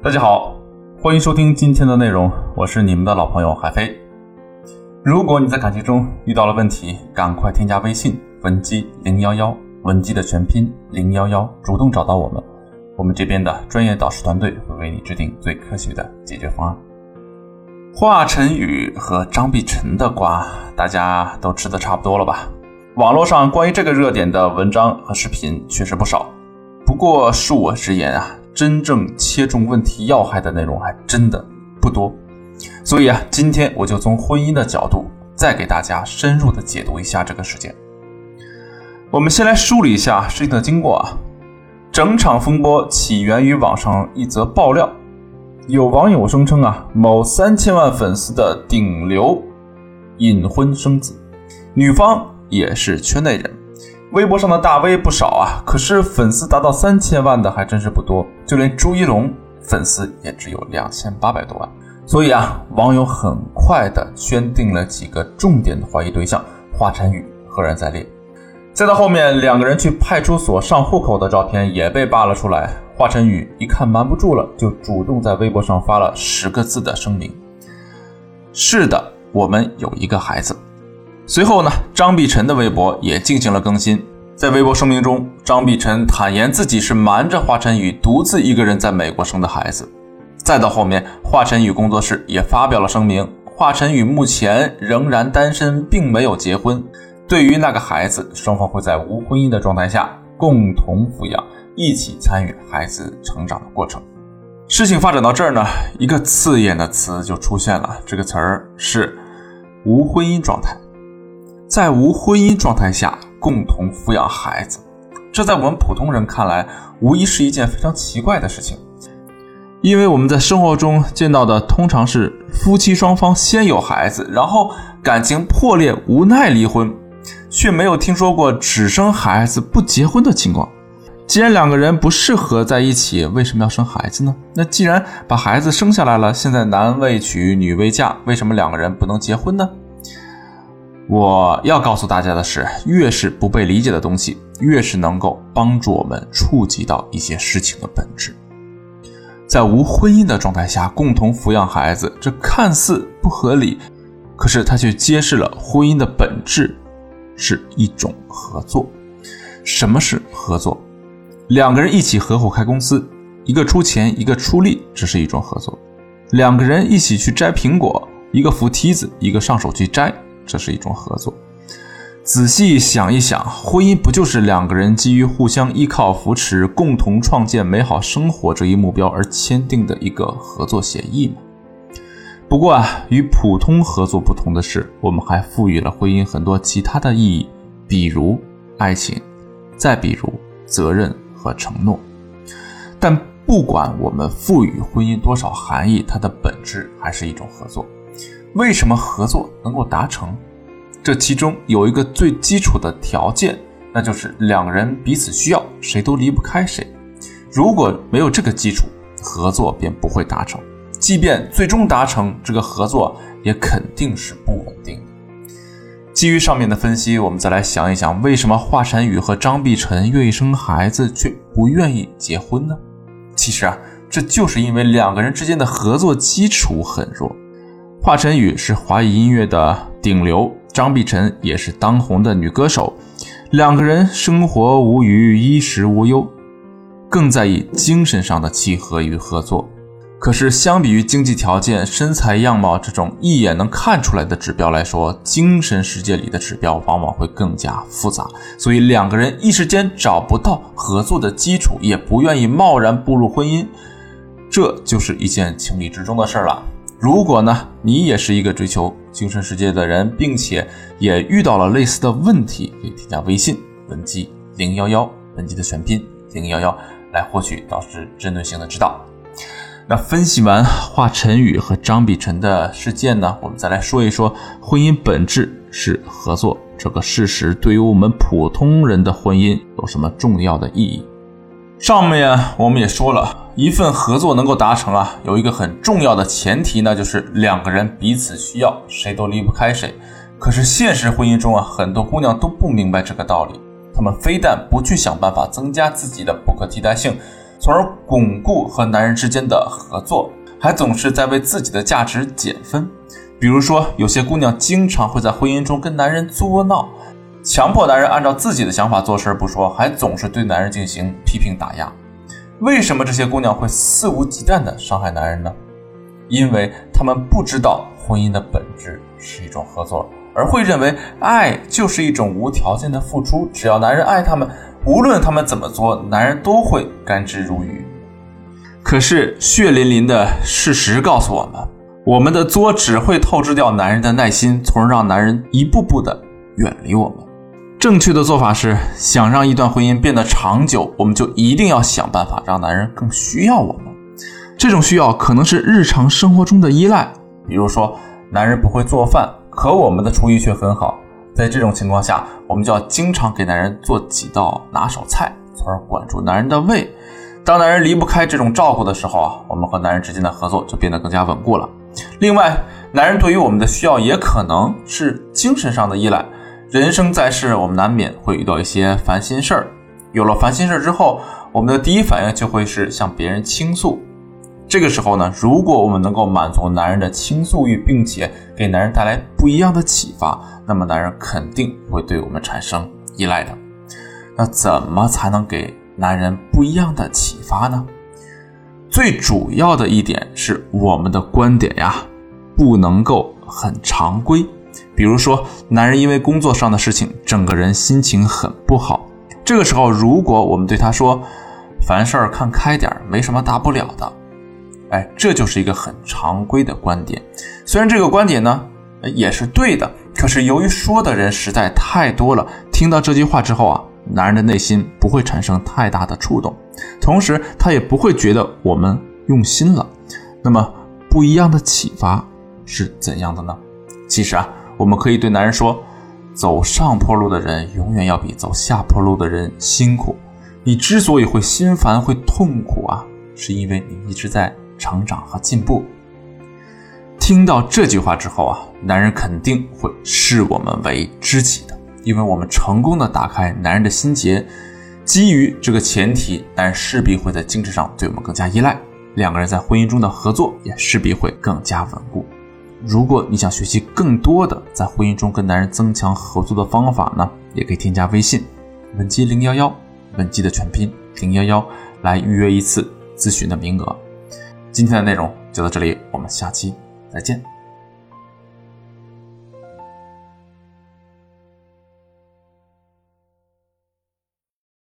大家好，欢迎收听今天的内容，我是你们的老朋友海飞。如果你在感情中遇到了问题，赶快添加微信文姬零幺幺，文姬的全拼零幺幺，主动找到我们，我们这边的专业导师团队会为你制定最科学的解决方案。华晨宇和张碧晨的瓜，大家都吃的差不多了吧？网络上关于这个热点的文章和视频确实不少，不过恕我直言啊。真正切中问题要害的内容还真的不多，所以啊，今天我就从婚姻的角度再给大家深入的解读一下这个事件。我们先来梳理一下事情的经过啊。整场风波起源于网上一则爆料，有网友声称啊，某三千万粉丝的顶流隐婚生子，女方也是圈内人。微博上的大 V 不少啊，可是粉丝达到三千万的还真是不多。就连朱一龙粉丝也只有两千八百多万。所以啊，网友很快的圈定了几个重点的怀疑对象，华晨宇赫然在列。再到后面，两个人去派出所上户口的照片也被扒了出来。华晨宇一看瞒不住了，就主动在微博上发了十个字的声明：“是的，我们有一个孩子。”随后呢，张碧晨的微博也进行了更新。在微博声明中，张碧晨坦言自己是瞒着华晨宇独自一个人在美国生的孩子。再到后面，华晨宇工作室也发表了声明，华晨宇目前仍然单身，并没有结婚。对于那个孩子，双方会在无婚姻的状态下共同抚养，一起参与孩子成长的过程。事情发展到这儿呢，一个刺眼的词就出现了，这个词儿是无婚姻状态。在无婚姻状态下共同抚养孩子，这在我们普通人看来，无疑是一件非常奇怪的事情。因为我们在生活中见到的通常是夫妻双方先有孩子，然后感情破裂，无奈离婚，却没有听说过只生孩子不结婚的情况。既然两个人不适合在一起，为什么要生孩子呢？那既然把孩子生下来了，现在男未娶，女未嫁，为什么两个人不能结婚呢？我要告诉大家的是，越是不被理解的东西，越是能够帮助我们触及到一些事情的本质。在无婚姻的状态下共同抚养孩子，这看似不合理，可是它却揭示了婚姻的本质是一种合作。什么是合作？两个人一起合伙开公司，一个出钱，一个出力，这是一种合作。两个人一起去摘苹果，一个扶梯子，一个上手去摘。这是一种合作。仔细想一想，婚姻不就是两个人基于互相依靠、扶持、共同创建美好生活这一目标而签订的一个合作协议吗？不过啊，与普通合作不同的是，我们还赋予了婚姻很多其他的意义，比如爱情，再比如责任和承诺。但不管我们赋予婚姻多少含义，它的本质还是一种合作。为什么合作能够达成？这其中有一个最基础的条件，那就是两人彼此需要，谁都离不开谁。如果没有这个基础，合作便不会达成。即便最终达成，这个合作也肯定是不稳定的。基于上面的分析，我们再来想一想，为什么华晨宇和张碧晨愿意生孩子，却不愿意结婚呢？其实啊，这就是因为两个人之间的合作基础很弱。华晨宇是华语音乐的顶流，张碧晨也是当红的女歌手，两个人生活无余，衣食无忧，更在意精神上的契合与合作。可是，相比于经济条件、身材样貌这种一眼能看出来的指标来说，精神世界里的指标往往会更加复杂。所以，两个人一时间找不到合作的基础，也不愿意贸然步入婚姻，这就是一件情理之中的事儿了。如果呢，你也是一个追求精神世界的人，并且也遇到了类似的问题，可以添加微信文姬零幺幺，文姬的全拼零幺幺，来获取导师针对性的指导。那分析完华晨宇和张碧晨的事件呢，我们再来说一说婚姻本质是合作这个事实，对于我们普通人的婚姻有什么重要的意义？上面我们也说了。一份合作能够达成啊，有一个很重要的前提呢，就是两个人彼此需要，谁都离不开谁。可是现实婚姻中啊，很多姑娘都不明白这个道理，她们非但不去想办法增加自己的不可替代性，从而巩固和男人之间的合作，还总是在为自己的价值减分。比如说，有些姑娘经常会在婚姻中跟男人作闹，强迫男人按照自己的想法做事不说，还总是对男人进行批评打压。为什么这些姑娘会肆无忌惮地伤害男人呢？因为她们不知道婚姻的本质是一种合作，而会认为爱就是一种无条件的付出，只要男人爱她们，无论他们怎么做，男人都会甘之如饴。可是血淋淋的事实告诉我们，我们的作只会透支掉男人的耐心，从而让男人一步步的远离我们。正确的做法是，想让一段婚姻变得长久，我们就一定要想办法让男人更需要我们。这种需要可能是日常生活中的依赖，比如说，男人不会做饭，可我们的厨艺却很好。在这种情况下，我们就要经常给男人做几道拿手菜，从而管住男人的胃。当男人离不开这种照顾的时候啊，我们和男人之间的合作就变得更加稳固了。另外，男人对于我们的需要也可能是精神上的依赖。人生在世，我们难免会遇到一些烦心事儿。有了烦心事儿之后，我们的第一反应就会是向别人倾诉。这个时候呢，如果我们能够满足男人的倾诉欲，并且给男人带来不一样的启发，那么男人肯定会对我们产生依赖的。那怎么才能给男人不一样的启发呢？最主要的一点是，我们的观点呀，不能够很常规。比如说，男人因为工作上的事情，整个人心情很不好。这个时候，如果我们对他说：“凡事看开点，没什么大不了的。”哎，这就是一个很常规的观点。虽然这个观点呢也是对的，可是由于说的人实在太多了，听到这句话之后啊，男人的内心不会产生太大的触动，同时他也不会觉得我们用心了。那么，不一样的启发是怎样的呢？其实啊。我们可以对男人说：“走上坡路的人永远要比走下坡路的人辛苦。你之所以会心烦、会痛苦啊，是因为你一直在成长和进步。”听到这句话之后啊，男人肯定会视我们为知己的，因为我们成功的打开男人的心结。基于这个前提，男人势必会在精神上对我们更加依赖，两个人在婚姻中的合作也势必会更加稳固。如果你想学习更多的在婚姻中跟男人增强合作的方法呢，也可以添加微信文姬零幺幺，文姬的全拼零幺幺，来预约一次咨询的名额。今天的内容就到这里，我们下期再见。